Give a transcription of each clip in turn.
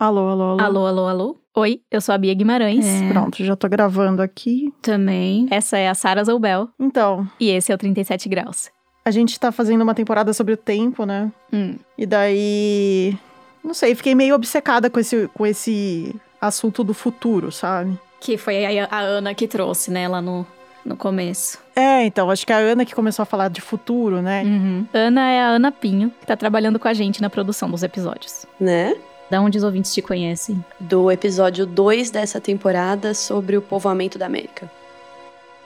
Alô, alô, alô. Alô, alô, alô. Oi, eu sou a Bia Guimarães. É. Pronto, já tô gravando aqui. Também. Essa é a Sara Zoubel. Então, E esse é o 37 Graus. a gente tá fazendo uma temporada sobre o tempo, né? Hum. E daí. Não sei, fiquei meio obcecada com esse, com esse assunto do futuro, sabe? Que foi a, a Ana que trouxe, né, lá no, no começo. É, então, acho que a Ana que começou a falar de futuro, né? Uhum. Ana é a Ana Pinho, que tá trabalhando com a gente na produção dos episódios. né? Da onde os ouvintes te conhecem? Do episódio 2 dessa temporada sobre o povoamento da América.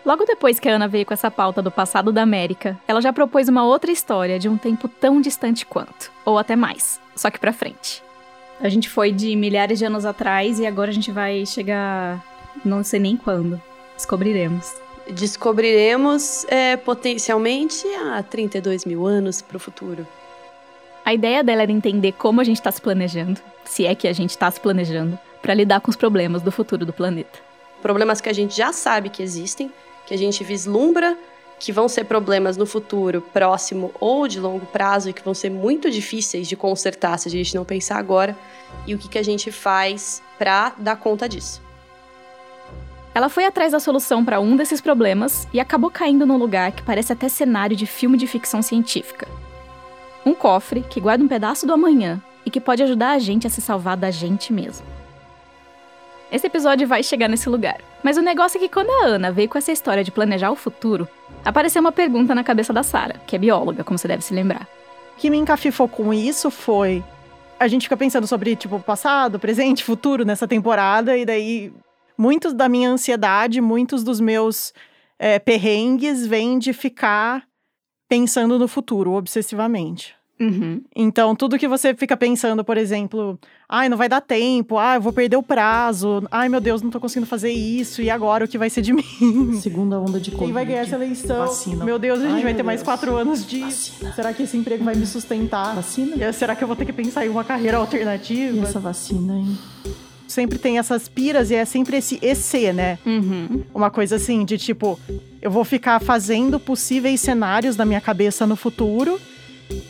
Logo depois que a Ana veio com essa pauta do passado da América, ela já propôs uma outra história de um tempo tão distante quanto, ou até mais, só que pra frente. A gente foi de milhares de anos atrás e agora a gente vai chegar não sei nem quando. Descobriremos. Descobriremos é, potencialmente há 32 mil anos pro futuro. A ideia dela era entender como a gente tá se planejando, se é que a gente tá se planejando, pra lidar com os problemas do futuro do planeta. Problemas que a gente já sabe que existem, que a gente vislumbra que vão ser problemas no futuro próximo ou de longo prazo e que vão ser muito difíceis de consertar se a gente não pensar agora, e o que, que a gente faz pra dar conta disso. Ela foi atrás da solução pra um desses problemas e acabou caindo num lugar que parece até cenário de filme de ficção científica. Um cofre que guarda um pedaço do amanhã e que pode ajudar a gente a se salvar da gente mesmo. Esse episódio vai chegar nesse lugar, mas o negócio é que quando a Ana veio com essa história de planejar o futuro, apareceu uma pergunta na cabeça da Sara, que é bióloga, como você deve se lembrar. O que me encafifou com isso foi. A gente fica pensando sobre, tipo, passado, presente, futuro nessa temporada, e daí muitos da minha ansiedade, muitos dos meus é, perrengues vêm de ficar pensando no futuro obsessivamente. Uhum. Então, tudo que você fica pensando, por exemplo, ai, não vai dar tempo, ai, eu vou perder o prazo, ai, meu Deus, não tô conseguindo fazer isso, e agora o que vai ser de mim? Segunda onda de Covid. Quem vai ganhar essa eleição? Vacina. Meu Deus, a gente Ai, vai ter mais Deus. quatro anos de. Vacina. Será que esse emprego vai me sustentar? Vacina? E Será que eu vou ter que pensar em uma carreira E alternativa? essa vacina, hein? Sempre tem essas piras e é sempre esse EC, né? Uhum. Uma coisa assim, de tipo, eu vou ficar fazendo possíveis cenários na minha cabeça no futuro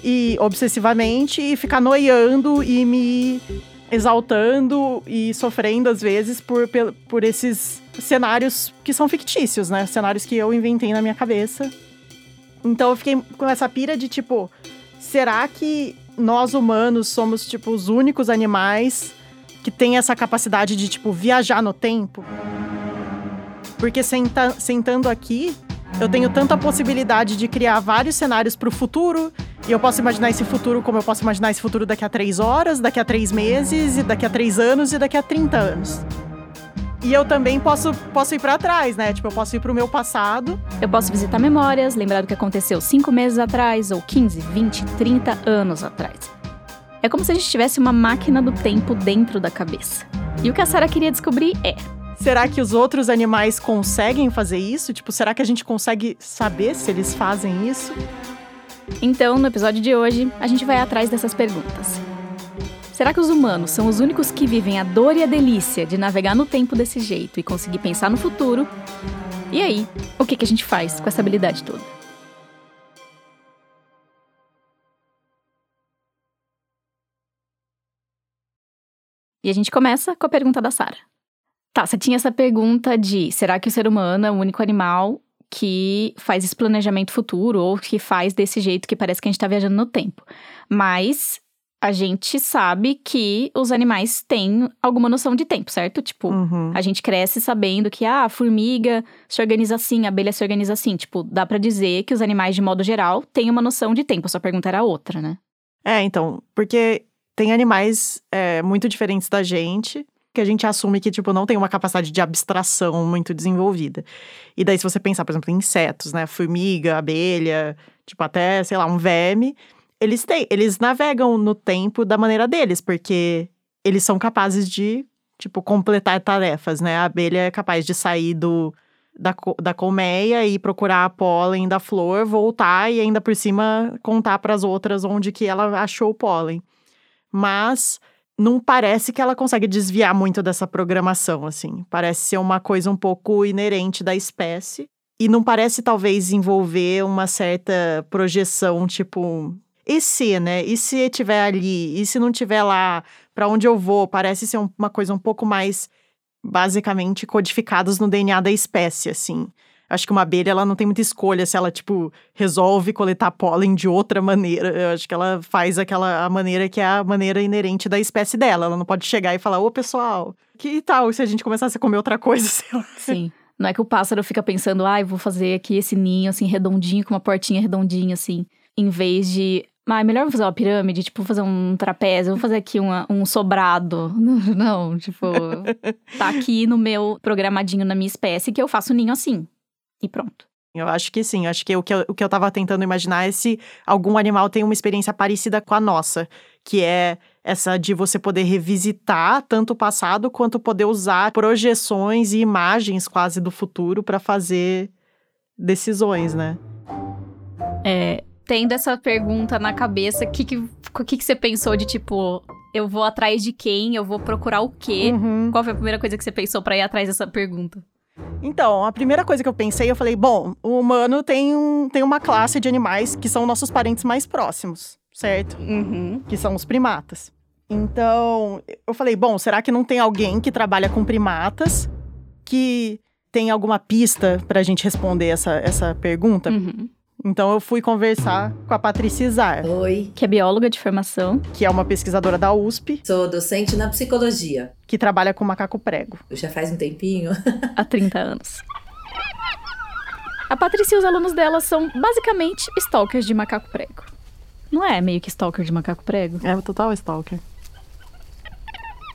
e obsessivamente e ficar noiando e me exaltando e sofrendo às vezes por, por esses cenários que são fictícios, né? Cenários que eu inventei na minha cabeça. Então eu fiquei com essa pira de tipo, será que nós humanos somos tipo os únicos animais que têm essa capacidade de tipo viajar no tempo? Porque senta- sentando aqui, eu tenho tanta possibilidade de criar vários cenários para o futuro. E eu posso imaginar esse futuro como eu posso imaginar esse futuro daqui a três horas, daqui a três meses, e daqui a três anos e daqui a 30 anos. E eu também posso, posso ir para trás, né? Tipo, eu posso ir para o meu passado. Eu posso visitar memórias, lembrar do que aconteceu 5 meses atrás, ou 15, 20, 30 anos atrás. É como se a gente tivesse uma máquina do tempo dentro da cabeça. E o que a Sarah queria descobrir é: Será que os outros animais conseguem fazer isso? Tipo, será que a gente consegue saber se eles fazem isso? Então, no episódio de hoje, a gente vai atrás dessas perguntas. Será que os humanos são os únicos que vivem a dor e a delícia de navegar no tempo desse jeito e conseguir pensar no futuro? E aí, o que, a gente faz com essa habilidade toda? E a gente começa com a pergunta da Sara. Tá, você tinha essa pergunta de será que o ser humano é o único animal que faz esse planejamento futuro ou que faz desse jeito que parece que a gente tá viajando no tempo. Mas a gente sabe que os animais têm alguma noção de tempo, certo? Tipo, Uhum. a gente cresce sabendo que ah, a formiga se organiza assim, a abelha se organiza assim. Tipo, dá pra dizer que os animais, de modo geral, têm uma noção de tempo. A sua pergunta era outra, né? É, então, porque tem animais é, muito diferentes da gente, que a gente assume que, tipo, não tem uma capacidade de abstração muito desenvolvida. E daí, se você pensar, por exemplo, em insetos, né? Formiga, abelha, tipo, até, sei lá, um verme, eles têm, eles navegam no tempo da maneira deles, porque eles são capazes de, tipo, completar tarefas, né? A abelha é capaz de sair do, da, da colmeia e procurar a pólen da flor, voltar e ainda por cima contar para as outras onde que ela achou o pólen. Mas não parece que ela consegue desviar muito dessa programação, assim. Parece ser uma coisa um pouco inerente da espécie. E não parece, talvez, envolver uma certa projeção, tipo. E se, né? E se tiver ali? E se não tiver lá para onde eu vou, parece ser uma coisa um pouco mais basicamente codificadas no DNA da espécie, assim. Acho que uma abelha, ela não tem muita escolha se ela, tipo, resolve coletar pólen de outra maneira. Eu acho que ela faz aquela a maneira que é a maneira inerente da espécie dela. Ela não pode chegar e falar, ô, pessoal, que tal se a gente começasse a comer outra coisa, sei lá. Sim. Não é que o pássaro fica pensando, ai, ah, vou fazer aqui esse ninho, assim, redondinho, com uma portinha redondinha, assim, em vez de mas é melhor fazer uma pirâmide, tipo, fazer um trapézio, vou fazer aqui uma, um sobrado. Não, tipo, tá aqui no meu programadinho na minha espécie que eu faço ninho assim. E pronto. Eu acho que sim. Eu acho que o que eu, o que eu tava tentando imaginar é se algum animal tem uma experiência parecida com a nossa, que é essa de você poder revisitar tanto o passado quanto poder usar projeções e imagens quase do futuro para fazer decisões, né? É, tendo essa pergunta na cabeça, o que, que, que, que você pensou de tipo, eu vou atrás de quem? Eu vou procurar o quê? Uhum. Qual foi a primeira coisa que você pensou para ir atrás dessa pergunta? Então, a primeira coisa que eu pensei, eu falei, bom, o humano tem, um, tem uma classe de animais que são nossos parentes mais próximos, certo? Uhum. Que são os primatas. Então, eu falei, bom, será que não tem alguém que trabalha com primatas que tem alguma pista pra gente responder essa, essa pergunta? Uhum. Então eu fui conversar com a Patrícia Izar. Oi. Que é bióloga de formação. Que é uma pesquisadora da USP. Sou docente na psicologia. Que trabalha com macaco prego. Já faz um tempinho. Há 30 anos. A Patrícia e os alunos dela são basicamente stalkers de macaco prego. Não é meio que stalker de macaco prego? É, total stalker.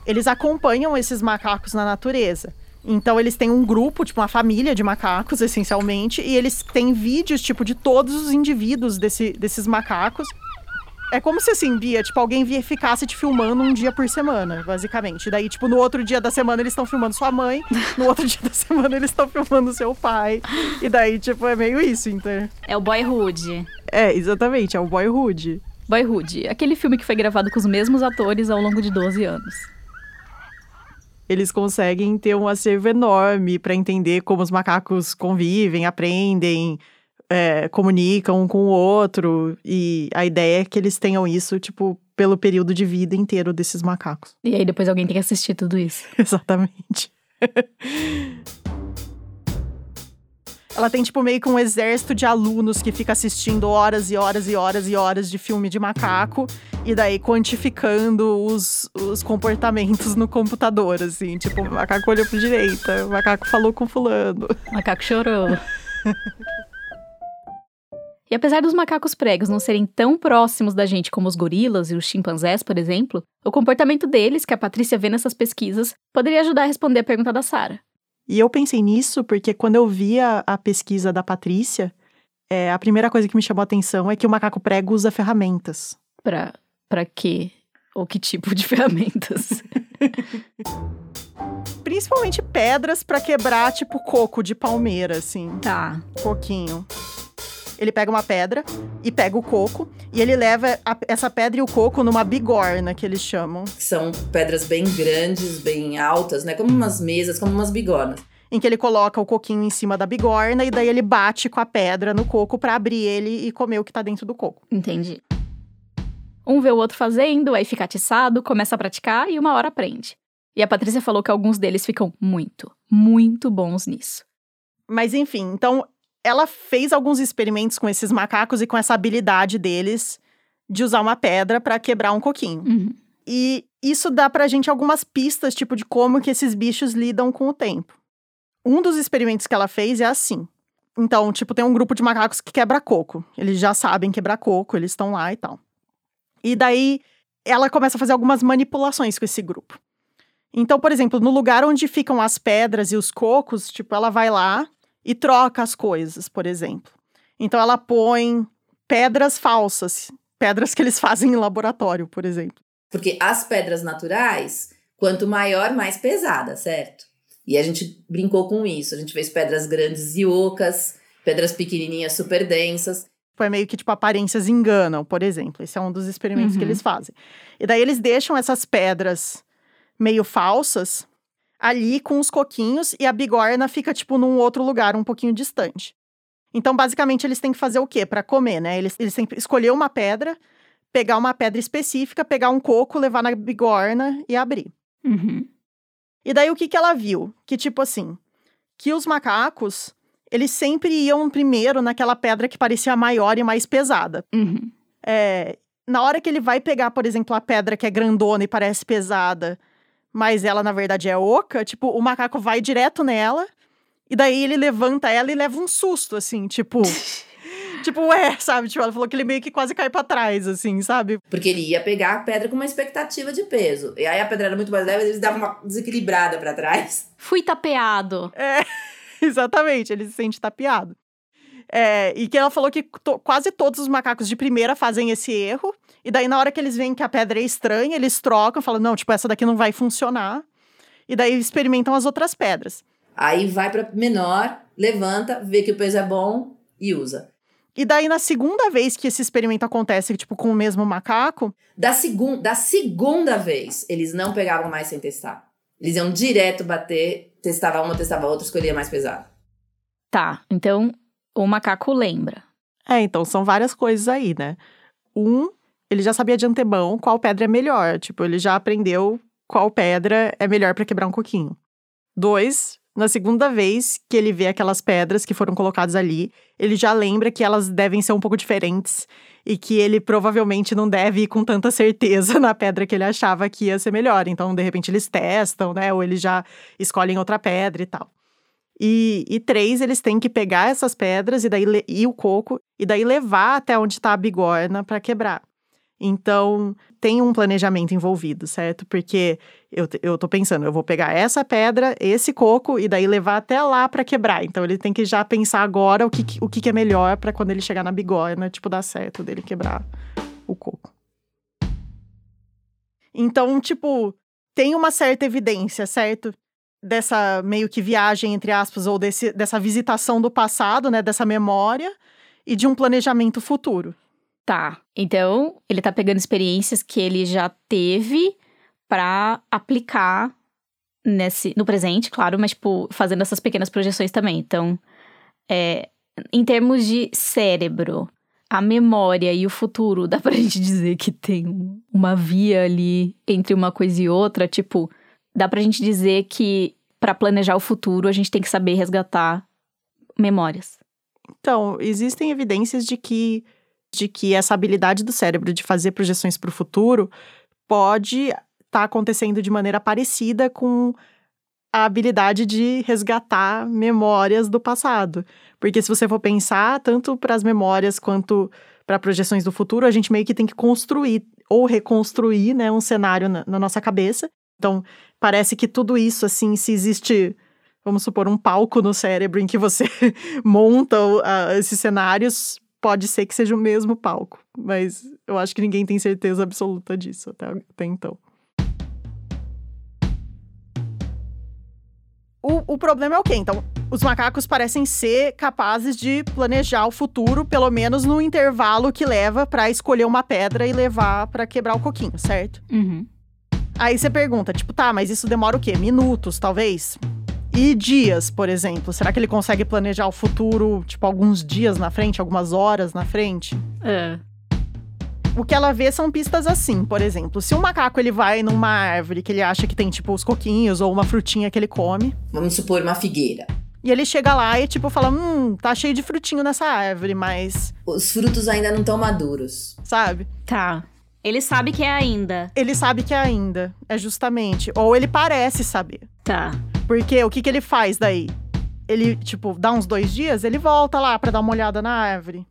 Eles acompanham esses macacos na natureza. Então eles têm um grupo, tipo uma família de macacos, essencialmente, e eles têm vídeos, tipo, de todos os indivíduos desse, desses macacos. É como se assim, Bia, tipo, alguém ficasse te filmando um dia por semana, basicamente. Daí, tipo, no outro dia da semana eles estão filmando sua mãe, no outro dia da semana eles estão filmando seu pai. E daí, tipo, é meio isso, então. É o boyhood. É, exatamente, é o boyhood. Boyhood, aquele filme que foi gravado com os mesmos atores ao longo de 12 anos eles conseguem ter um acervo enorme para entender como os macacos convivem, aprendem, é, comunicam um com o outro. E a ideia é que eles tenham isso, tipo, pelo período de vida inteiro desses macacos. E aí depois alguém tem que assistir tudo isso. Exatamente. Ela tem, tipo, meio que um exército de alunos que fica assistindo horas e horas e horas e horas de filme de macaco. E daí quantificando os, os comportamentos no computador, assim. Tipo, o macaco olhou pra direita, o macaco falou com fulano. O macaco chorou. E apesar dos macacos pregos não serem tão próximos da gente como os gorilas e os chimpanzés, por exemplo, o comportamento deles, que a Patrícia vê nessas pesquisas, poderia ajudar a responder a pergunta da Sara. E eu pensei nisso porque quando eu vi a, pesquisa da Patrícia, é, a primeira coisa que me chamou a atenção é que o macaco prego usa ferramentas. Pra, pra quê? Ou que tipo de ferramentas? Principalmente pedras para quebrar, tipo, coco de palmeira, assim. Tá. Coquinho ele pega uma pedra e pega o coco e ele leva a, essa pedra e o coco numa bigorna, que eles chamam. São pedras bem grandes, bem altas, né? Como umas mesas, como umas bigornas. Em que ele coloca o coquinho em cima da bigorna e daí ele bate com a pedra no coco para abrir ele e comer o que tá dentro do coco. Entendi. Um vê o outro fazendo, aí fica atiçado, começa a praticar e uma hora aprende. E a Patrícia falou que alguns deles ficam muito, muito bons nisso. Mas enfim, então ela fez alguns experimentos com esses macacos e com essa habilidade deles de usar uma pedra para quebrar um coquinho. Uhum. E isso dá pra gente algumas pistas, tipo, de como que esses bichos lidam com o tempo. Um dos experimentos que ela fez é assim. Então, tipo, tem um grupo de macacos que quebra coco. Eles já sabem quebrar coco, eles estão lá e tal. E daí ela começa a fazer algumas manipulações com esse grupo. Então, por exemplo, no lugar onde ficam as pedras e os cocos, tipo, ela vai lá e troca as coisas, por exemplo. Então ela põe pedras falsas, pedras que eles fazem em laboratório, por exemplo. Porque as pedras naturais, quanto maior, mais pesada, certo? E a gente brincou com isso. A gente fez pedras grandes e ocas, pedras pequenininhas super densas. Foi meio que, tipo, aparências enganam, por exemplo. Esse é um dos experimentos uhum. que eles fazem. E daí eles deixam essas pedras meio falsas ali com os coquinhos e a bigorna fica, tipo, num outro lugar, um pouquinho distante. Então, basicamente, eles têm que fazer o quê para comer, né? Eles, eles têm que escolher uma pedra, pegar uma pedra específica, pegar um coco, levar na bigorna e abrir. Uhum. E daí o que, que ela viu? Que tipo assim, que os macacos, eles sempre iam primeiro naquela pedra que parecia maior e mais pesada. Uhum. É, na hora que ele vai pegar, por exemplo, a pedra que é grandona e parece pesada, mas ela na verdade é oca, tipo, o macaco vai direto nela, e daí ele levanta ela e leva um susto, assim, tipo. tipo, ué, sabe? Tipo, ela falou que ele meio que quase cai pra trás, assim, sabe? Porque ele ia pegar a pedra com uma expectativa de peso. E aí a pedra era muito mais leve, eles davam uma desequilibrada pra trás. Fui tapeado. É, exatamente, ele se sente tapeado. É, e que ela falou que to- quase todos os macacos de primeira fazem esse erro. E daí, na hora que eles veem que a pedra é estranha, eles trocam, falam, não, tipo, essa daqui não vai funcionar. E daí experimentam as outras pedras. Aí vai pra menor, levanta, vê que o peso é bom e usa. E daí, na segunda vez que esse experimento acontece, tipo, com o mesmo macaco, Da, segun, da segunda vez, eles não pegavam mais sem testar. Eles iam direto bater, testava uma, testava outra, escolhia mais pesado. Tá, então o macaco lembra. É, então são várias coisas aí, né? Um, ele já sabia de antemão qual pedra é melhor. Tipo, ele já aprendeu qual pedra é melhor para quebrar um coquinho. Dois, na segunda vez que ele vê aquelas pedras que foram colocadas ali, ele já lembra que elas devem ser um pouco diferentes e que ele provavelmente não deve ir com tanta certeza na pedra que ele achava que ia ser melhor. Então, de repente, eles testam, né? Ou eles já escolhem outra pedra e tal. E, e três, eles têm que pegar essas pedras e daí e o coco e daí levar até onde está a bigorna para quebrar. Então, tem um planejamento envolvido, certo? Porque eu, eu tô pensando, eu vou pegar essa pedra, esse coco e daí levar até lá para quebrar. Então, ele tem que já pensar agora o que, o que é melhor para quando ele chegar na bigorna, tipo, dar certo dele quebrar o coco. Então, tipo, tem uma certa evidência, certo? Dessa meio que viagem, entre aspas, ou desse, dessa visitação do passado, né? Dessa memória e de um planejamento futuro. Tá, então ele tá pegando experiências que ele já teve pra aplicar nesse, no presente, claro, mas, tipo, fazendo essas pequenas projeções também. Então, é, em termos de cérebro, a memória e o futuro, dá pra gente dizer que tem um- uma via ali entre uma coisa e outra, tipo, dá pra gente dizer que pra planejar o futuro a gente tem que saber resgatar memórias. Então, existem evidências de que, de que essa habilidade do cérebro de fazer projeções para o futuro pode estar acontecendo de maneira parecida com a habilidade de resgatar memórias do passado. Porque se você for pensar, tanto para as memórias quanto para projeções do futuro, a gente meio que tem que construir ou reconstruir né, um cenário na, na nossa cabeça. Então, parece que tudo isso, assim, se existe vamos supor, um palco no cérebro em que você monta a- esses cenários, pode ser que seja o mesmo palco. Mas eu acho que ninguém tem certeza absoluta disso até, até então. O, o problema é o quê? Então, os macacos parecem ser capazes de planejar o futuro, pelo menos no intervalo que leva pra escolher uma pedra e levar pra quebrar o coquinho, certo? Uhum. Aí você pergunta, tipo, tá, mas isso demora o quê? Minutos, talvez? E dias, por exemplo? Será que ele consegue planejar o futuro, tipo, alguns dias na frente, algumas horas na frente? É. O que ela vê são pistas assim, por exemplo, se um macaco ele vai numa árvore que ele acha que tem, tipo, os coquinhos ou uma frutinha que ele come, Vamos supor uma figueira. e ele chega lá e, tipo, fala, hum, tá cheio de frutinho nessa árvore, mas, Os frutos ainda não estão maduros. sabe? Tá. Ele sabe que é ainda. Ele sabe que é ainda, é justamente. Ou ele parece saber. Tá. Porque o que, que ele faz daí? Ele, tipo, dá uns dois dias, ele volta lá pra dar uma olhada na árvore.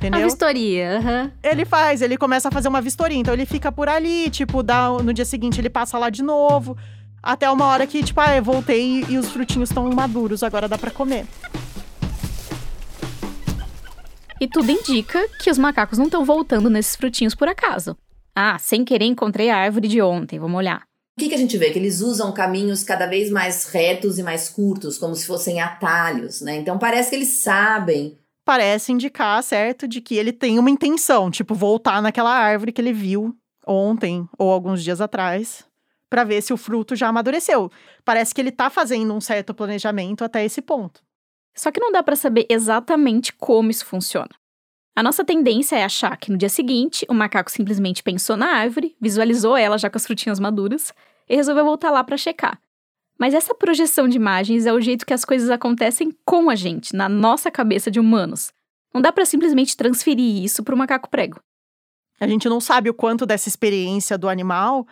A Entendeu? vistoria, aham. Ele faz, ele começa a fazer uma vistoria. Então ele fica por ali, tipo, dá, no dia seguinte ele passa lá de novo. Até uma hora que, tipo, ah, eu voltei e os frutinhos estão maduros, agora dá pra comer. E tudo indica que os macacos não estão voltando nesses frutinhos por acaso. Ah, sem querer encontrei a árvore de ontem, vamos olhar. O que, que a gente vê? Que eles usam caminhos cada vez mais retos e mais curtos, como se fossem atalhos, né? Então parece que eles sabem. Parece indicar, certo, de que ele tem uma intenção, tipo, voltar naquela árvore que ele viu ontem ou alguns dias atrás, pra ver se o fruto já amadureceu. Parece que ele tá fazendo um certo planejamento até esse ponto. Só que não dá pra saber exatamente como isso funciona. A nossa tendência é achar que no dia seguinte o macaco simplesmente pensou na árvore, visualizou ela já com as frutinhas maduras e resolveu voltar lá para checar. Mas essa projeção de imagens é o jeito que as coisas acontecem com a gente, na nossa cabeça de humanos. Não dá para simplesmente transferir isso para o macaco prego. A gente não sabe o quanto dessa experiência do animal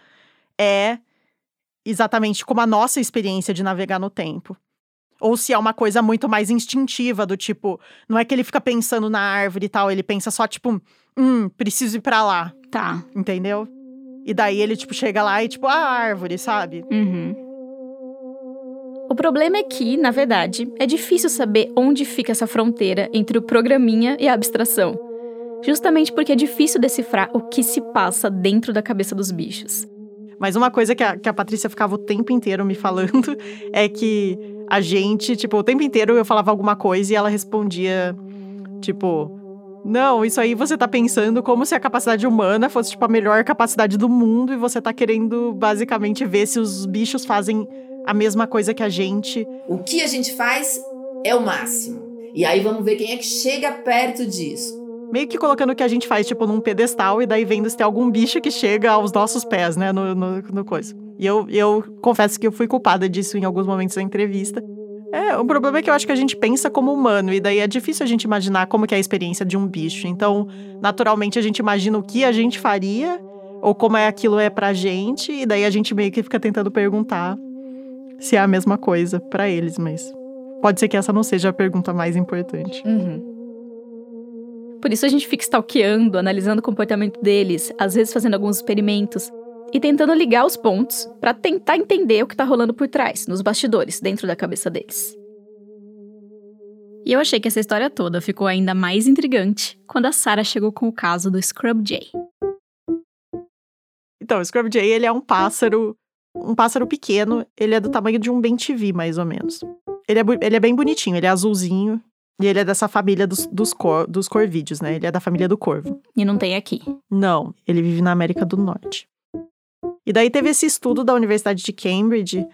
é exatamente como a nossa experiência de navegar no tempo. Ou se é uma coisa muito mais instintiva, do tipo, não é que ele fica pensando na árvore e tal, ele pensa só, tipo, hum, preciso ir pra lá. Tá. Entendeu? E daí ele, tipo, chega lá e, tipo, a árvore, sabe? Uhum. O problema é que, na verdade, é difícil saber onde fica essa fronteira entre o programinha e a abstração. Justamente porque é difícil decifrar o que se passa dentro da cabeça dos bichos. Mas uma coisa que a, que a Patrícia ficava o tempo inteiro me falando é que a gente, tipo, o tempo inteiro eu falava alguma coisa e ela respondia, tipo, não, isso aí você tá pensando como se a capacidade humana fosse, tipo, a melhor capacidade do mundo e você tá querendo basicamente ver se os bichos fazem a mesma coisa que a gente. O que a gente faz é o máximo. E aí vamos ver quem é que chega perto disso. Meio que colocando o que a gente faz, tipo, num pedestal e daí vendo se tem algum bicho que chega aos nossos pés, né, no, no, no coisa. E eu, eu confesso que eu fui culpada disso em alguns momentos da entrevista. É, o problema é que eu acho que a gente pensa como humano, e daí é difícil a gente imaginar como que é a experiência de um bicho. Então, naturalmente, a gente imagina o que a gente faria, ou como é aquilo é pra gente, e daí a gente meio que fica tentando perguntar se é a mesma coisa para eles, mas pode ser que essa não seja a pergunta mais importante. Uhum. Por isso a gente fica stalkeando, analisando o comportamento deles, às vezes fazendo alguns experimentos e tentando ligar os pontos para tentar entender o que tá rolando por trás, nos bastidores, dentro da cabeça deles. E eu achei que essa história toda ficou ainda mais intrigante quando a Sarah chegou com o caso do Scrub Jay. Então, o Scrub Jay, ele é um pássaro um pássaro pequeno, ele é do tamanho de um bem TV, mais ou menos. Ele é, ele é bem bonitinho, ele é azulzinho. E ele é dessa família dos, dos, cor, dos corvídeos, né? Ele é da família do corvo. E não tem aqui. Não, ele vive na América do Norte. E daí teve esse estudo da Universidade de Cambridge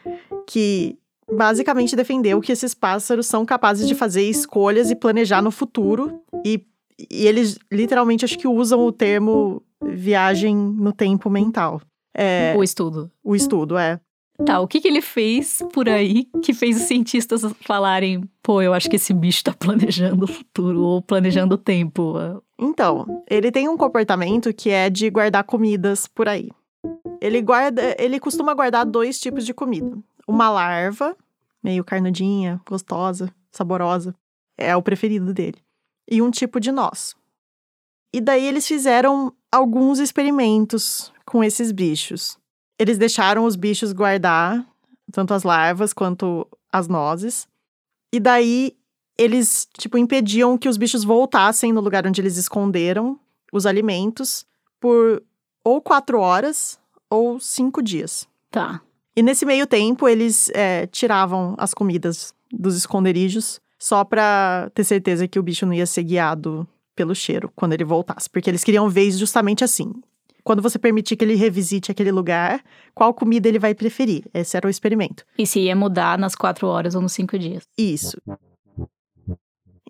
que basicamente defendeu que esses pássaros são capazes de fazer escolhas e planejar no futuro. E, e eles literalmente acho que usam o termo viagem no tempo mental. É, o estudo. O estudo, é. Tá, o que, que ele fez por aí que fez os cientistas falarem, pô, eu acho que esse bicho tá planejando o futuro ou planejando o tempo? Então, ele tem um comportamento que é de guardar comidas por aí. Ele guarda, ele costuma guardar dois tipos de comida. Uma larva, meio carnudinha, gostosa, saborosa, é o preferido dele. E um tipo de noz. E daí eles fizeram alguns experimentos com esses bichos. Eles deixaram os bichos guardar tanto as larvas quanto as nozes. E daí eles, tipo, impediam que os bichos voltassem no lugar onde eles esconderam os alimentos por ou quatro horas ou cinco dias. Tá. E nesse meio tempo, eles é, tiravam as comidas dos esconderijos só pra ter certeza que o bicho não ia ser guiado pelo cheiro quando ele voltasse. Porque eles queriam ver justamente assim quando você permitir que ele revisite aquele lugar, qual comida ele vai preferir. Esse era o experimento. E se ia mudar nas quatro horas ou nos cinco dias. Isso.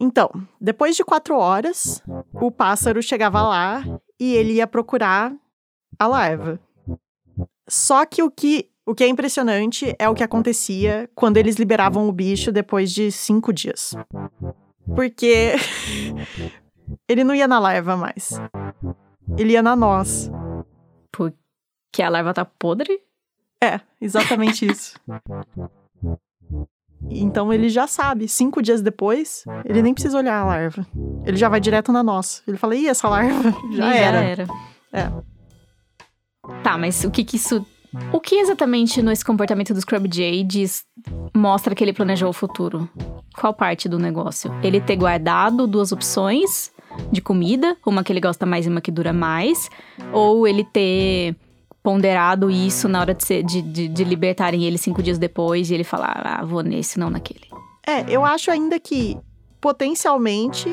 Então, depois de quatro horas, o pássaro chegava lá e ele ia procurar a larva. Só que o que, o que é impressionante é o que acontecia quando eles liberavam o bicho depois de cinco dias. Porque ele não ia na larva mais. Ele ia na noz. Porque a larva tá podre? É, exatamente isso. Então ele já sabe, cinco dias depois, ele nem precisa olhar a larva. Ele já vai direto na nossa. Ele fala, ih, essa larva já, já era. era. É. Tá, mas o que que isso. O que exatamente nesse comportamento do Scrub Jay diz, mostra que ele planejou o futuro? Qual parte do negócio? Ele ter guardado duas opções de comida, uma que ele gosta mais e uma que dura mais, ou ele ter ponderado isso na hora de, ser, de, de, de libertarem ele cinco dias depois e ele falar, ah, vou nesse, não naquele. É, eu acho ainda que potencialmente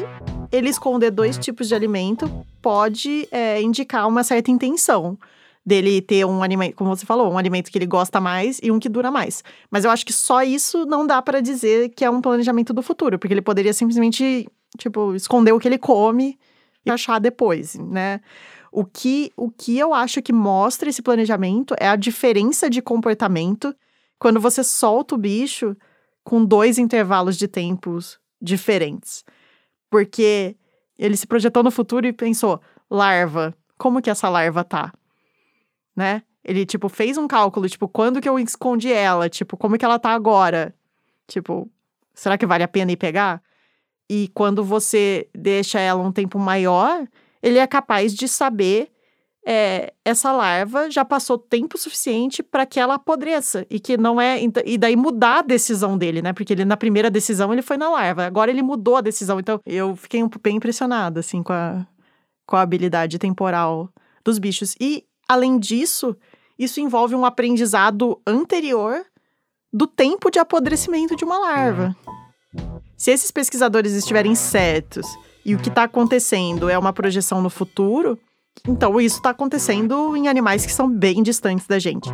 ele esconder dois tipos de alimento pode é, indicar uma certa intenção dele ter um alimento, como você falou, um alimento que ele gosta mais e um que dura mais. Mas eu acho que só isso não dá para dizer que é um planejamento do futuro, porque ele poderia simplesmente tipo, esconder o que ele come achar depois, né? O que, o que eu acho que mostra esse planejamento é a diferença de comportamento quando você solta o bicho com dois intervalos de tempos diferentes. Porque ele se projetou no futuro e pensou: larva, como que essa larva tá? Né? Ele, tipo, fez um cálculo, tipo, quando que eu escondi ela? Tipo, como que ela tá agora? Tipo, será que vale a pena ir pegar? E quando você deixa ela um tempo maior, ele é capaz de saber é, essa larva já passou tempo suficiente para que ela apodreça e que não é e daí mudar a decisão dele, né? Porque ele na primeira decisão ele foi na larva, agora ele mudou a decisão. Então eu fiquei um, bem impressionada assim com a com a habilidade temporal dos bichos. E além disso, isso envolve um aprendizado anterior do tempo de apodrecimento de uma larva. Se esses pesquisadores estiverem certos e o que está acontecendo é uma projeção no futuro, então isso está acontecendo em animais que são bem distantes da gente.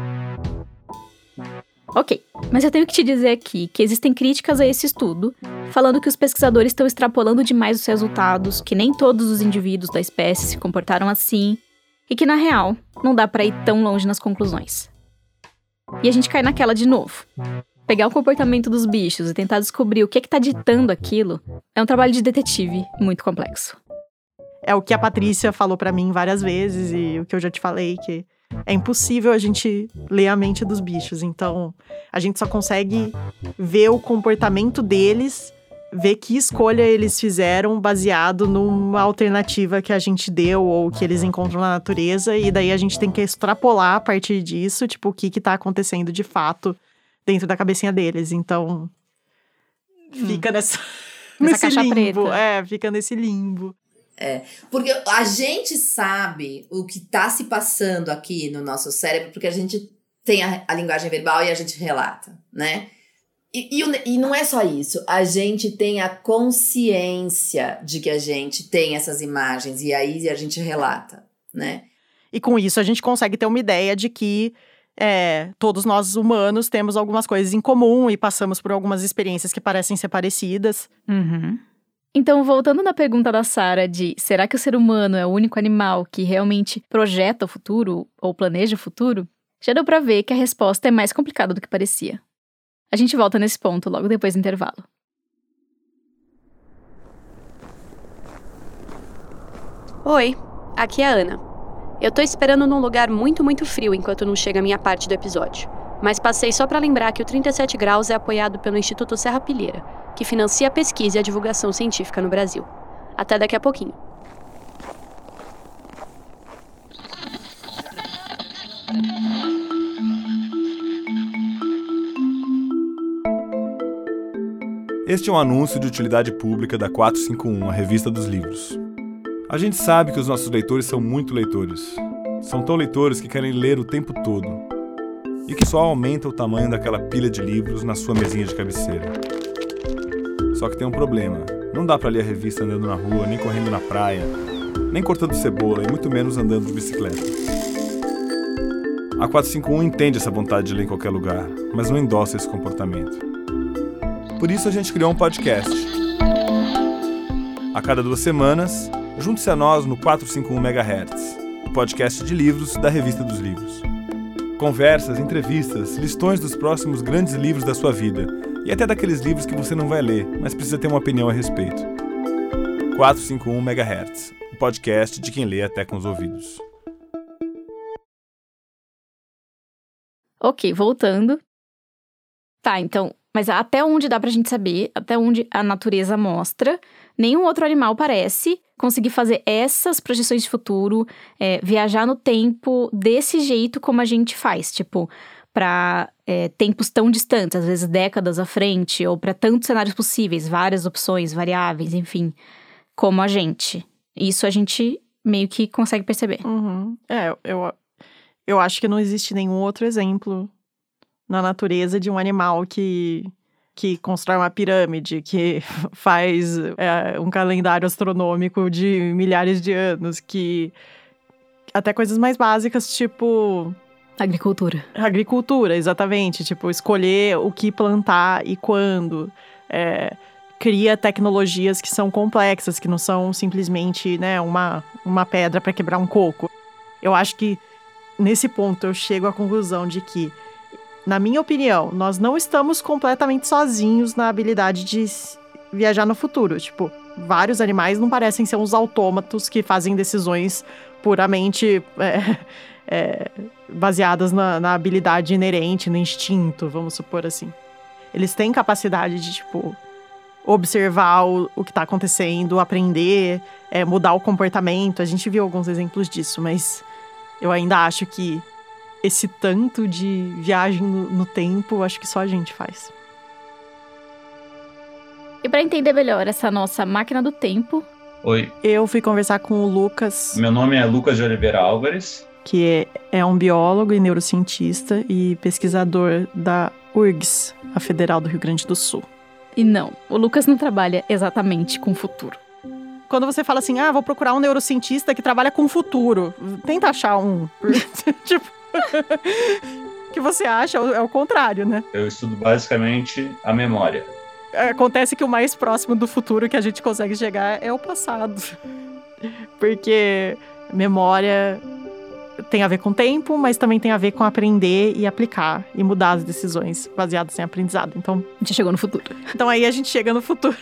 Ok, mas eu tenho que te dizer aqui que existem críticas a esse estudo, falando que os pesquisadores estão extrapolando demais os resultados, que nem todos os indivíduos da espécie se comportaram assim, e que na real não dá para ir tão longe nas conclusões. E a gente cai naquela de novo. Pegar o comportamento dos bichos e tentar descobrir o que é que tá ditando aquilo é um trabalho de detetive muito complexo. É o que a Patrícia falou para mim várias vezes e o que eu já te falei que é impossível a gente ler a mente dos bichos. Então, a gente só consegue ver o comportamento deles, ver que escolha eles fizeram baseado numa alternativa que a gente deu ou que eles encontram na natureza. E daí a gente tem que extrapolar a partir disso, tipo, o que que tá acontecendo de fato dentro da cabecinha deles. Então, fica hum. nessa. Nessa caixa limbo. preta. É, fica nesse limbo. É, porque a gente sabe o que está se passando aqui no nosso cérebro, porque a gente tem a, a linguagem verbal e a gente relata, né? E, e, e, não é só isso, a gente tem a consciência de que a gente tem essas imagens e aí a gente relata, né? E com isso a gente consegue ter uma ideia de que é, todos nós humanos temos algumas coisas em comum e passamos por algumas experiências que parecem ser parecidas. Uhum. Então, voltando na pergunta da Sara de será que o ser humano é o único animal que realmente projeta o futuro ou planeja o futuro, já deu para ver que a resposta é mais complicada do que parecia. A gente volta nesse ponto logo depois do intervalo. Oi, aqui é a Ana. Eu tô esperando num lugar muito, muito frio enquanto não chega a minha parte do episódio. Mas passei só para lembrar que o 37 Graus é apoiado pelo Instituto Serra Pilheira, que financia a pesquisa e a divulgação científica no Brasil. Até daqui a pouquinho. Este é um anúncio de utilidade pública da 451, a revista dos livros. A gente sabe que os nossos leitores são muito leitores. São tão leitores que querem ler o tempo todo. E que só aumenta o tamanho daquela pilha de livros na sua mesinha de cabeceira. Só que tem um problema. Não dá para ler a revista andando na rua, nem correndo na praia, nem cortando cebola e muito menos andando de bicicleta. A 451 entende essa vontade de ler em qualquer lugar, mas não endossa esse comportamento. Por isso a gente criou um podcast. A cada duas semanas, junte-se a nós no 451 MHz, o podcast de livros da Revista dos Livros. Conversas, entrevistas, listões dos próximos grandes livros da sua vida e até daqueles livros que você não vai ler, mas precisa ter uma opinião a respeito. 451 MHz, o podcast de quem lê até com os ouvidos. Ok, voltando. Tá, então, mas até onde dá pra gente saber, até onde a natureza mostra, nenhum outro animal parece conseguir fazer essas projeções de futuro, é, viajar no tempo desse jeito como a gente faz. Tipo, para é, tempos tão distantes, às vezes décadas à frente, ou para tantos cenários possíveis, várias opções, variáveis, enfim, como a gente. Isso a gente meio que consegue perceber. Uhum. É, eu, eu acho que não existe nenhum outro exemplo na natureza de um animal que, que constrói uma pirâmide, que faz é, um calendário astronômico de milhares de anos, que. Até coisas mais básicas, tipo Agricultura. Agricultura, exatamente. Tipo, escolher o que plantar e quando. É, cria tecnologias que são complexas, que não são simplesmente né, uma, uma pedra para quebrar um coco. Eu acho que nesse ponto eu chego à conclusão de que, na minha opinião, nós não estamos completamente sozinhos na habilidade de viajar no futuro. Tipo, vários animais não parecem ser uns autômatos que fazem decisões puramente é, é, baseadas na, na habilidade inerente, no instinto, vamos supor assim. Eles têm capacidade de, tipo, observar o, o que está acontecendo, aprender, é, mudar o comportamento. A gente viu alguns exemplos disso, mas eu ainda acho que esse tanto de viagem no, no tempo, acho que só a gente faz. E para entender melhor essa nossa máquina do tempo. Oi. Eu fui conversar com o Lucas. Meu nome é Lucas de Oliveira Álvares. Que é, é um biólogo e neurocientista e pesquisador da URGS, a Federal do Rio Grande do Sul. E não, o Lucas não trabalha exatamente com o futuro. Quando você fala assim, ah, vou procurar um neurocientista que trabalha com o futuro, tenta achar um. tipo. que você acha é o contrário, né? Eu estudo basicamente a memória. Acontece que o mais próximo do futuro que a gente consegue chegar é o passado. Porque memória tem a ver com tempo, mas também tem a ver com aprender e aplicar e mudar as decisões baseadas em aprendizado. Então, a gente chegou no futuro. Então aí a gente chega no futuro.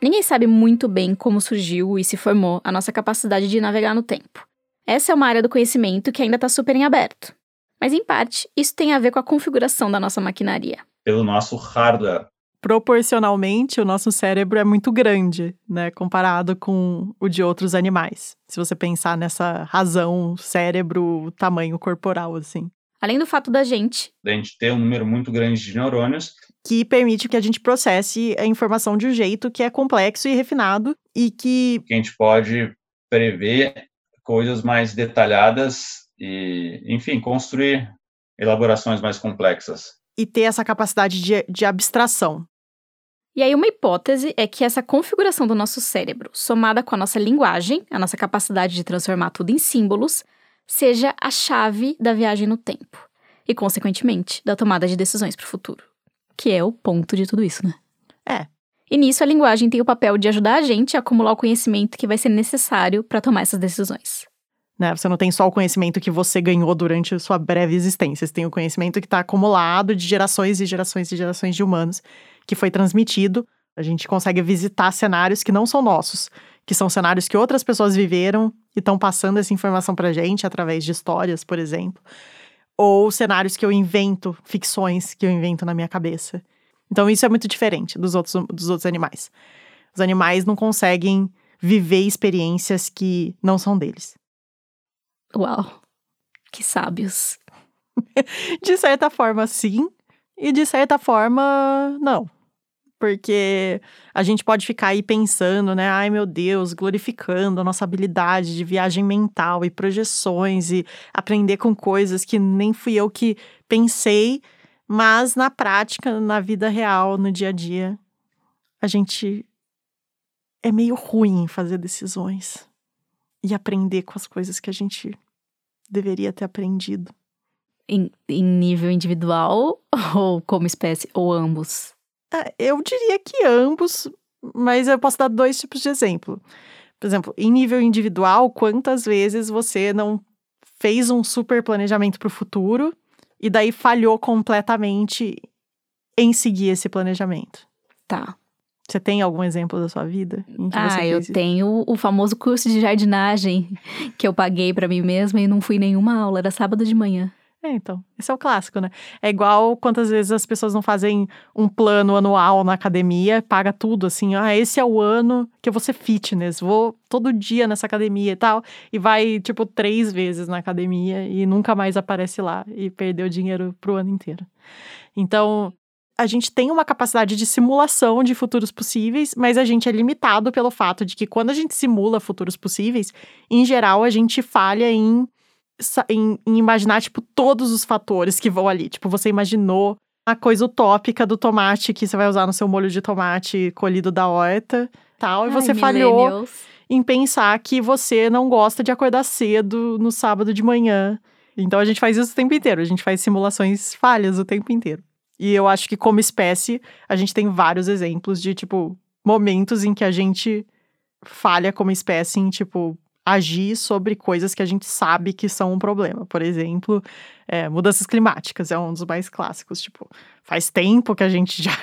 Ninguém sabe muito bem como surgiu e se formou a nossa capacidade de navegar no tempo. Essa é uma área do conhecimento que ainda está super em aberto. Mas, em parte, isso tem a ver com a configuração da nossa maquinaria. Pelo nosso hardware. Proporcionalmente, o nosso cérebro é muito grande, né, comparado com o de outros animais. Se você pensar nessa razão, cérebro, tamanho corporal, assim. Além do fato da gente. Da gente ter um número muito grande de neurônios. Que permite que a gente processe a informação de um jeito que é complexo e refinado e que. Que a gente pode prever coisas mais detalhadas e, enfim, construir elaborações mais complexas. E ter essa capacidade de, de abstração. E aí, uma hipótese é que essa configuração do nosso cérebro, somada com a nossa linguagem, a nossa capacidade de transformar tudo em símbolos, seja a chave da viagem no tempo e, consequentemente, da tomada de decisões para o futuro. Que é o ponto de tudo isso, né? E nisso a linguagem tem o papel de ajudar a gente a acumular o conhecimento que vai ser necessário para tomar essas decisões. Né? Você não tem só o conhecimento que você ganhou durante a sua breve existência, você tem o conhecimento que está acumulado de gerações e gerações e gerações de humanos que foi transmitido. A gente consegue visitar cenários que não são nossos, que são cenários que outras pessoas viveram e estão passando essa informação para gente através de histórias, por exemplo, ou cenários que eu invento, ficções que eu invento na minha cabeça. Então isso é muito diferente dos outros, dos outros animais. Os animais não conseguem viver experiências que não são deles. Uau, que sábios. de certa forma, sim, e de certa forma, não. Porque a gente pode ficar aí pensando, né? Ai, meu Deus, glorificando a nossa habilidade de viagem mental e projeções e aprender com coisas que nem fui eu que pensei, mas na prática, na vida real, no dia a dia, a gente é meio ruim em fazer decisões e aprender com as coisas que a gente deveria ter aprendido. Em, em nível individual ou como espécie, ou ambos? É, eu diria que ambos, mas eu posso dar dois tipos de exemplo. Por exemplo, em nível individual, quantas vezes você não fez um super planejamento para o futuro e daí falhou completamente em seguir esse planejamento? Tá. Você tem algum exemplo da sua vida? ah, eu isso? tenho o famoso curso de jardinagem que eu paguei para mim mesma e não fui nenhuma aula, era sábado de manhã. É, então, esse é o clássico, né? É igual quantas vezes as pessoas não fazem um plano anual na academia, paga tudo assim, ah, esse é o ano que eu vou ser fitness, vou todo dia nessa academia e tal, e vai, tipo, três vezes na academia e nunca mais aparece lá e perdeu dinheiro pro ano inteiro. Então, a gente tem uma capacidade de simulação de futuros possíveis, mas a gente é limitado pelo fato de que quando a gente simula futuros possíveis, em geral a gente falha em em, em, imaginar, tipo, todos os fatores que vão ali. Tipo, você imaginou a coisa utópica do tomate que você vai usar no seu molho de tomate colhido da horta, tal, e você falhou em pensar que você não gosta de acordar cedo no sábado de manhã. Então a gente faz isso o tempo inteiro, a gente faz simulações falhas o tempo inteiro. E eu acho que, como espécie, a gente tem vários exemplos de, tipo, momentos em que a gente falha como espécie em, tipo, agir sobre coisas que a gente sabe que são um problema. Por exemplo, é, mudanças climáticas é um dos mais clássicos. Tipo, faz tempo que a gente já,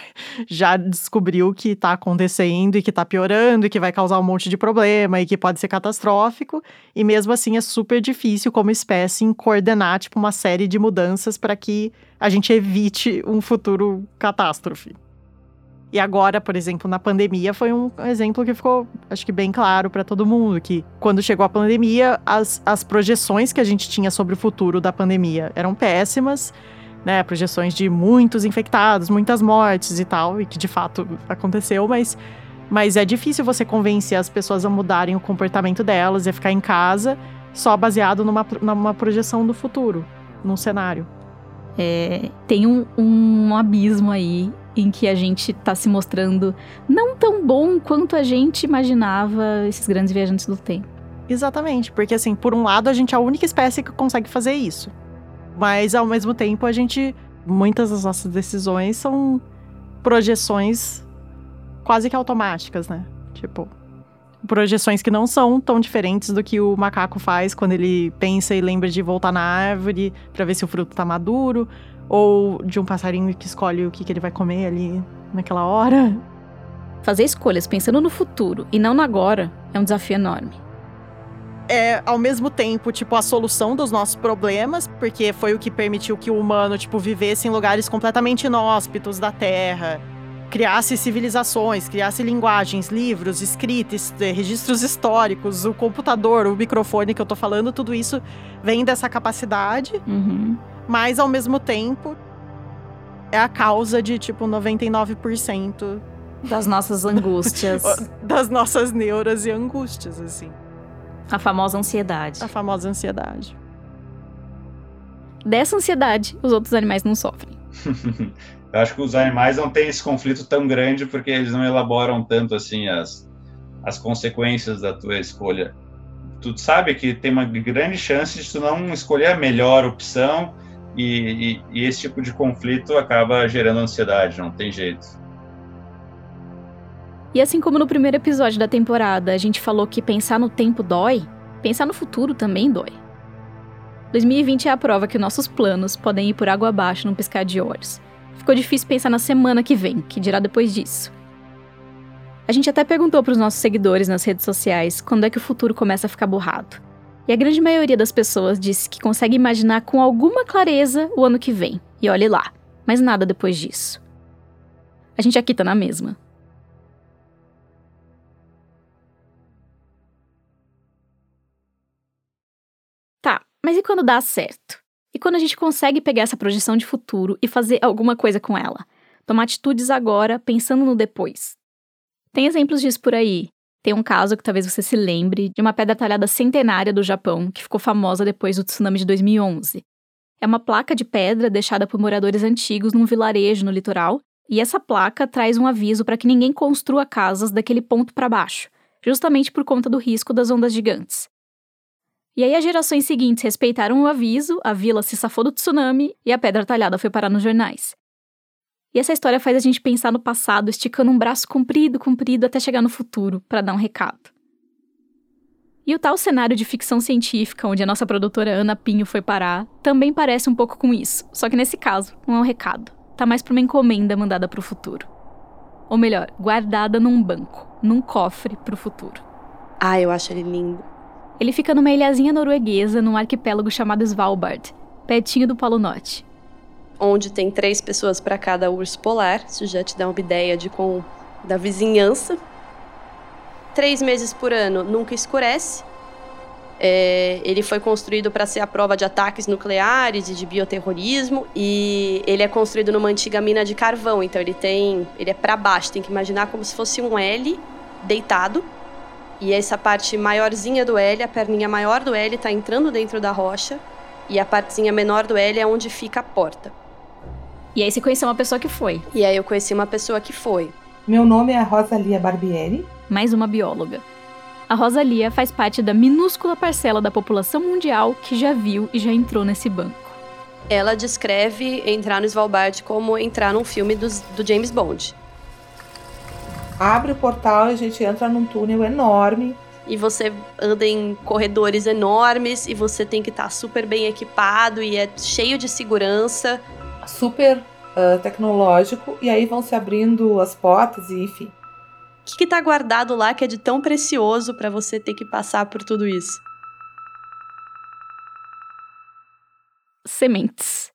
já descobriu que está acontecendo e que está piorando e que vai causar um monte de problema e que pode ser catastrófico. E mesmo assim é super difícil como espécie coordenar tipo, uma série de mudanças para que a gente evite um futuro catástrofe. E agora, por exemplo, na pandemia, foi um exemplo que ficou, acho que bem claro para todo mundo, que quando chegou a pandemia, as, as projeções que a gente tinha sobre o futuro da pandemia eram péssimas, né? Projeções de muitos infectados, muitas mortes e tal, e que de fato aconteceu, mas, mas é difícil você convencer as pessoas a mudarem o comportamento delas e a ficar em casa só baseado numa, numa projeção do futuro, num cenário. É, tem um, um abismo aí em que a gente está se mostrando não tão bom quanto a gente imaginava esses grandes viajantes do tempo. Exatamente, porque assim, por um lado a gente é a única espécie que consegue fazer isso. Mas ao mesmo tempo a gente muitas das nossas decisões são projeções quase que automáticas, né? Tipo, projeções que não são tão diferentes do que o macaco faz quando ele pensa e lembra de voltar na árvore para ver se o fruto tá maduro, ou de um passarinho que escolhe o que, que ele vai comer ali naquela hora. Fazer escolhas pensando no futuro e não no agora é um desafio enorme. É, ao mesmo tempo, tipo, a solução dos nossos problemas, porque foi o que permitiu que o humano, tipo, vivesse em lugares completamente inóspitos da Terra, criasse civilizações, criasse linguagens, livros, escritas, eh, registros históricos, o computador, o microfone que eu tô falando, tudo isso vem dessa capacidade. Uhum mas ao mesmo tempo é a causa de tipo 99% das nossas angústias, das nossas neuras e angústias assim. A famosa ansiedade. A famosa ansiedade. Dessa ansiedade, os outros animais não sofrem. Eu acho que os animais não têm esse conflito tão grande porque eles não elaboram tanto assim as, as consequências da tua escolha. Tu sabe que tem uma grande chance de tu não escolher a melhor opção e, e, e esse tipo de conflito acaba gerando ansiedade, não tem jeito. E assim como no primeiro episódio da temporada a gente falou que pensar no tempo dói, pensar no futuro também dói. 2020 é a prova que nossos planos podem ir por água abaixo num piscar de olhos. Ficou difícil pensar na semana que vem, que dirá depois disso. A gente até perguntou para os nossos seguidores nas redes sociais quando é que o futuro começa a ficar borrado. E a grande maioria das pessoas disse que consegue imaginar com alguma clareza o ano que vem. E olhe lá, mas nada depois disso. A gente aqui tá na mesma. Tá, mas e quando dá certo? E quando a gente consegue pegar essa projeção de futuro e fazer alguma coisa com ela? Tomar atitudes agora, pensando no depois. Tem exemplos disso por aí, tem um caso que talvez você se lembre de uma pedra talhada centenária do Japão que ficou famosa depois do tsunami de 2011. É uma placa de pedra deixada por moradores antigos num vilarejo no litoral, e essa placa traz um aviso para que ninguém construa casas daquele ponto para baixo, justamente por conta do risco das ondas gigantes. E aí as gerações seguintes respeitaram o aviso, a vila se safou do tsunami e a pedra talhada foi parar nos jornais. E essa história faz a gente pensar no passado, esticando um braço comprido, comprido até chegar no futuro, para dar um recado. E o tal cenário de ficção científica, onde a nossa produtora Ana Pinho foi parar, também parece um pouco com isso, só que nesse caso, não é um recado, tá mais para uma encomenda mandada para o futuro. Ou melhor, guardada num banco, num cofre para o futuro. Ah, eu acho ele lindo. Ele fica numa ilhazinha norueguesa, num arquipélago chamado Svalbard, pertinho do Polo Norte onde tem três pessoas para cada urso polar. Isso já te dá uma ideia de com da vizinhança. Três meses por ano nunca escurece. É, ele foi construído para ser a prova de ataques nucleares e de bioterrorismo e ele é construído numa antiga mina de carvão, então ele tem, ele é para baixo, tem que imaginar como se fosse um L deitado. E essa parte maiorzinha do L, a perninha maior do L está entrando dentro da rocha e a partezinha menor do L é onde fica a porta. E aí você conheceu uma pessoa que foi. E aí eu conheci uma pessoa que foi. Meu nome é Rosalia Barbieri. Mais uma bióloga. A Rosalia faz parte da minúscula parcela da população mundial que já viu e já entrou nesse banco. ela descreve entrar no Svalbard como entrar num filme dos, do James Bond. Abre o portal e a gente entra num túnel enorme. E você anda em corredores enormes e você tem que estar tá super bem equipado e é cheio de segurança. Super uh, tecnológico. E aí vão se abrindo as portas e enfim. O que está guardado lá que é de tão precioso para você ter que passar por tudo isso? Sementes.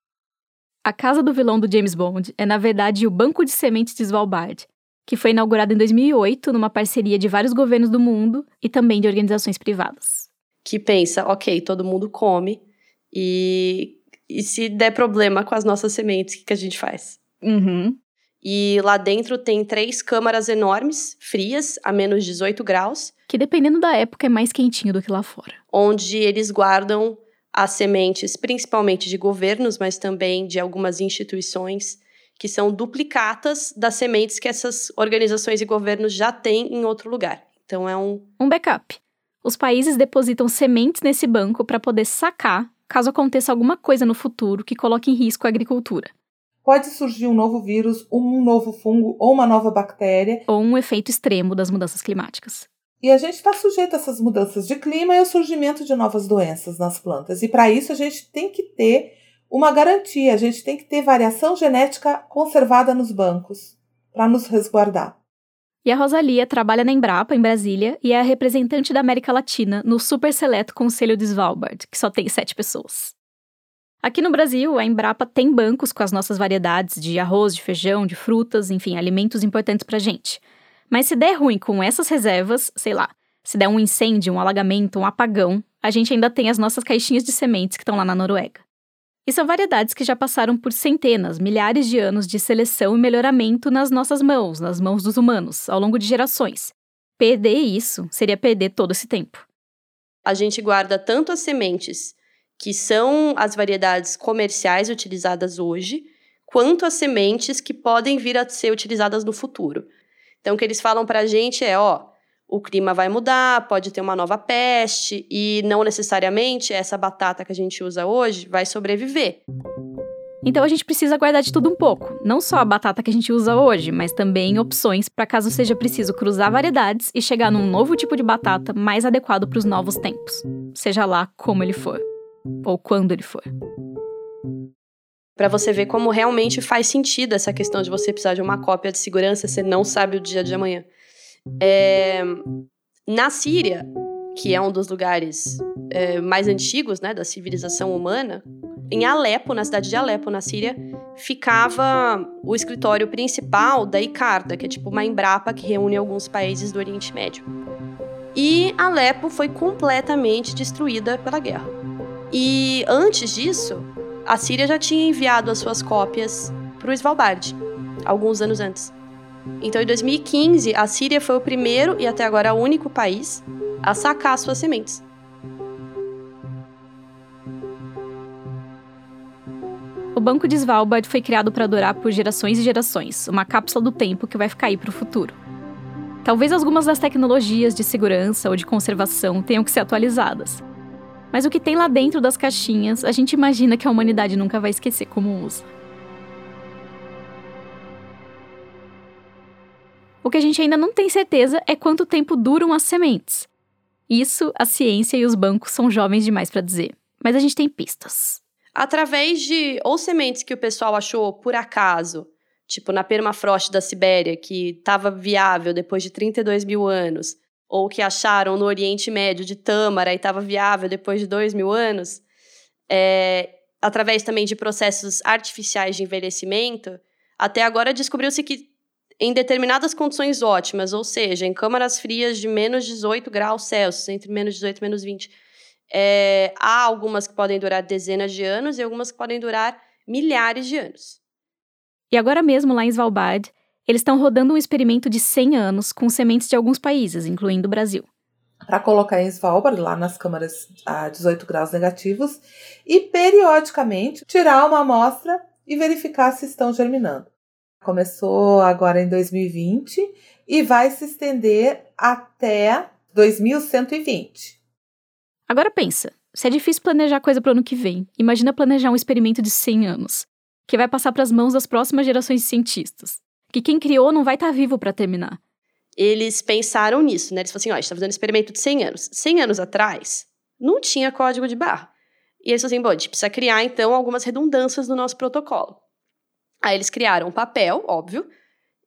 A casa do vilão do James Bond é, na verdade, o Banco de Sementes de Svalbard, que foi inaugurado em 2008 numa parceria de vários governos do mundo e também de organizações privadas. Que pensa, ok, todo mundo come e, e se der problema com as nossas sementes, o que, que a gente faz? Uhum. E lá dentro tem três câmaras enormes, frias, a menos 18 graus. Que dependendo da época é mais quentinho do que lá fora. Onde eles guardam as sementes, principalmente de governos, mas também de algumas instituições que são duplicatas das sementes que essas organizações e governos já têm em outro lugar. Então é um um backup. Os países depositam sementes nesse banco para poder sacar caso aconteça alguma coisa no futuro que coloque em risco a agricultura. Pode surgir um novo vírus, um novo fungo ou uma nova bactéria. Ou um efeito extremo das mudanças climáticas. E a gente está sujeito a essas mudanças de clima e ao surgimento de novas doenças nas plantas. E para isso a gente tem que ter uma garantia, a gente tem que ter variação genética conservada nos bancos para nos resguardar. E a Rosalia trabalha na Embrapa, em Brasília, e é a representante da América Latina no super seleto Conselho de Svalbard, que só tem sete pessoas. Aqui no Brasil, a Embrapa tem bancos com as nossas variedades de arroz, de feijão, de frutas, enfim, alimentos importantes para gente. Mas se der ruim com essas reservas, sei lá, se der um incêndio, um alagamento, um apagão, a gente ainda tem as nossas caixinhas de sementes que estão lá na Noruega. E são variedades que já passaram por centenas, milhares de anos de seleção e melhoramento nas nossas mãos, nas mãos dos humanos, ao longo de gerações. Perder isso seria perder todo esse tempo. A gente guarda tanto as sementes, que são as variedades comerciais utilizadas hoje, quanto as sementes que podem vir a ser utilizadas no futuro. Então, o que eles falam para a gente é: ó, o clima vai mudar, pode ter uma nova peste e não necessariamente essa batata que a gente usa hoje vai sobreviver. Então a gente precisa guardar de tudo um pouco, não só a batata que a gente usa hoje, mas também opções para caso seja preciso cruzar variedades e chegar num novo tipo de batata mais adequado para os novos tempos, seja lá como ele for ou quando ele for. Para você ver como realmente faz sentido essa questão de você precisar de uma cópia de segurança, você não sabe o dia de amanhã. É, na Síria, que é um dos lugares é, mais antigos né, da civilização humana, em Alepo, na cidade de Alepo, na Síria, ficava o escritório principal da ICARDA, que é tipo uma Embrapa que reúne alguns países do Oriente Médio. E Alepo foi completamente destruída pela guerra. E antes disso, a Síria já tinha enviado as suas cópias para o Svalbard, alguns anos antes. Então, em 2015, a Síria foi o primeiro e até agora o único país a sacar suas sementes. O Banco de Svalbard foi criado para durar por gerações e gerações, uma cápsula do tempo que vai ficar aí para o futuro. Talvez algumas das tecnologias de segurança ou de conservação tenham que ser atualizadas. Mas o que tem lá dentro das caixinhas, a gente imagina que a humanidade nunca vai esquecer como usa. O que a gente ainda não tem certeza é quanto tempo duram as sementes. Isso a ciência e os bancos são jovens demais para dizer, mas a gente tem pistas. Através de ou sementes que o pessoal achou por acaso, tipo na permafrost da Sibéria, que estava viável depois de 32 mil anos, ou que acharam no Oriente Médio de Tâmara e estava viável depois de 2 mil anos, é, através também de processos artificiais de envelhecimento, até agora descobriu-se que em determinadas condições ótimas, ou seja, em câmaras frias de menos 18 graus Celsius, entre menos 18 e menos 20. É, há algumas que podem durar dezenas de anos e algumas que podem durar milhares de anos. E agora mesmo, lá em Svalbard, eles estão rodando um experimento de 100 anos com sementes de alguns países, incluindo o Brasil. Para colocar em Svalbard, lá nas câmaras a 18 graus negativos, e periodicamente tirar uma amostra e verificar se estão germinando. Começou agora em 2020 e vai se estender até 2120. Agora pensa, se é difícil planejar coisa para o ano que vem, imagina planejar um experimento de 100 anos, que vai passar para as mãos das próximas gerações de cientistas, que quem criou não vai estar tá vivo para terminar. Eles pensaram nisso, né? Eles falaram assim, ó, a gente tá fazendo um experimento de 100 anos. 100 anos atrás, não tinha código de barra. E eles falaram assim, bom, a gente precisa criar, então, algumas redundâncias no nosso protocolo. Aí eles criaram um papel, óbvio,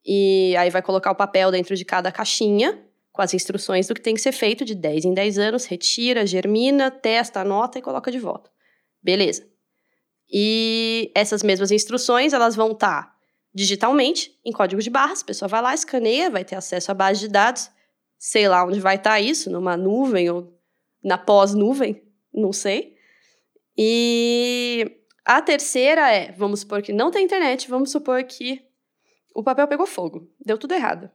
e aí vai colocar o papel dentro de cada caixinha, com as instruções do que tem que ser feito de 10 em 10 anos, retira, germina, testa, anota e coloca de volta. Beleza. E essas mesmas instruções, elas vão estar tá digitalmente, em código de barras, a pessoa vai lá, escaneia, vai ter acesso à base de dados, sei lá onde vai estar tá isso, numa nuvem ou na pós-nuvem, não sei. E a terceira é, vamos supor que não tem internet, vamos supor que o papel pegou fogo, deu tudo errado.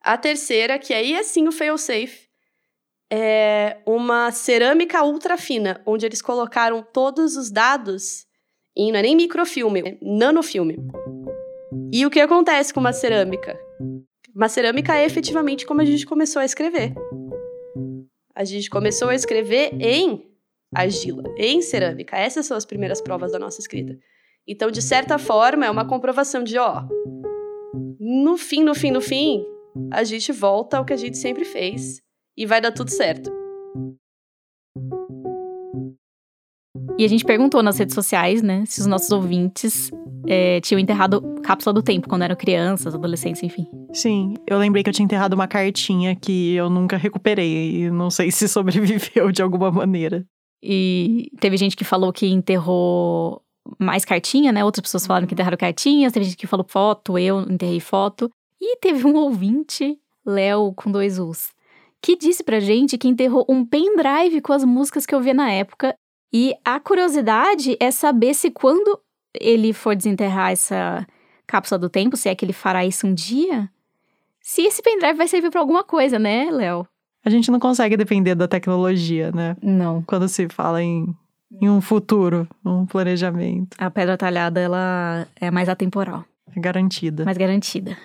A terceira, que aí é sim o fail-safe, é uma cerâmica ultra fina, onde eles colocaram todos os dados em, não é nem microfilme, é nanofilme. E o que acontece com uma cerâmica? Uma cerâmica é efetivamente como a gente começou a escrever. A gente começou a escrever em argila, em cerâmica. Essas são as primeiras provas da nossa escrita. Então, de certa forma, é uma comprovação de, ó, no fim, no fim, no fim, a gente volta ao que a gente sempre fez e vai dar tudo certo. E a gente perguntou nas redes sociais, né, se os nossos ouvintes é, tinham enterrado cápsula do tempo quando eram crianças, adolescentes, enfim. Sim, eu lembrei que eu tinha enterrado uma cartinha que eu nunca recuperei e não sei se sobreviveu de alguma maneira. E teve gente que falou que enterrou mais cartinha, né? Outras pessoas falaram que enterraram cartinhas, teve gente que falou foto, eu enterrei foto. E teve um ouvinte, Léo com dois U's, que disse pra gente que enterrou um pendrive com as músicas que eu via na época. E a curiosidade é saber se quando ele for desenterrar essa cápsula do tempo, se é que ele fará isso um dia, se esse pendrive vai servir para alguma coisa, né, Léo? A gente não consegue depender da tecnologia, né? Não. Quando se fala em, em um futuro, um planejamento. A pedra talhada, ela é mais atemporal. É garantida. Mais garantida.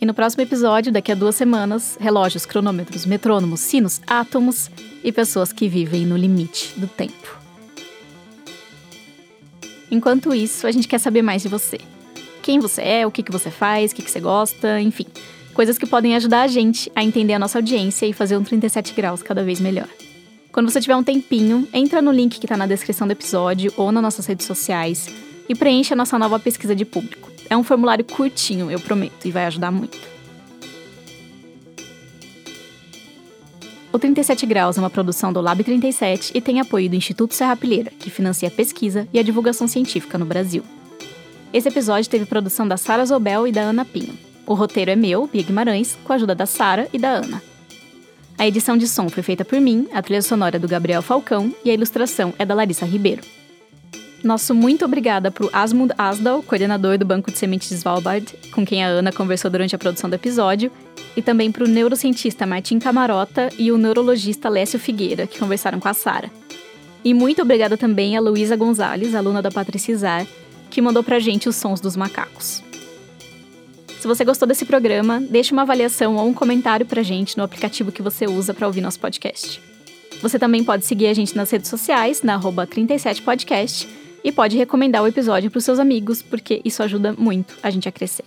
E no próximo episódio, daqui a duas semanas, relógios, cronômetros, metrônomos, sinos, átomos e pessoas que vivem no limite do tempo. Enquanto isso, a gente quer saber mais de você. Quem você é, o que, que você faz, o que, que você gosta, enfim. Coisas que podem ajudar a gente a entender a nossa audiência e fazer um 37 graus cada vez melhor. Quando você tiver um tempinho, entra no link que está na descrição do episódio ou nas nossas redes sociais e preencha a nossa nova pesquisa de público. É um formulário curtinho, eu prometo, e vai ajudar muito. O 37 Graus é uma produção do Lab 37 e tem apoio do Instituto Serra Pilheira, que financia a pesquisa e a divulgação científica no Brasil. Esse episódio teve produção da Sara Zobel e da Ana Pinho. O roteiro é meu, Bia Guimarães, com a ajuda da Sara e da Ana. A edição de som foi feita por mim, a trilha sonora é do Gabriel Falcão e a ilustração é da Larissa Ribeiro. Nosso muito obrigada para o Asmund Asdal, coordenador do Banco de Sementes de Svalbard, com quem a Ana conversou durante a produção do episódio, e também para o neurocientista Martin Camarota e o neurologista Lécio Figueira, que conversaram com a Sara. E muito obrigada também a Luísa Gonzalez, aluna da Patrícia Izar, que mandou pra gente os sons dos macacos. Se você gostou desse programa, deixe uma avaliação ou um comentário pra gente no aplicativo que você usa para ouvir nosso podcast. Você também pode seguir a gente nas redes sociais, na 37podcast, e pode recomendar o episódio para seus amigos, porque isso ajuda muito a gente a crescer.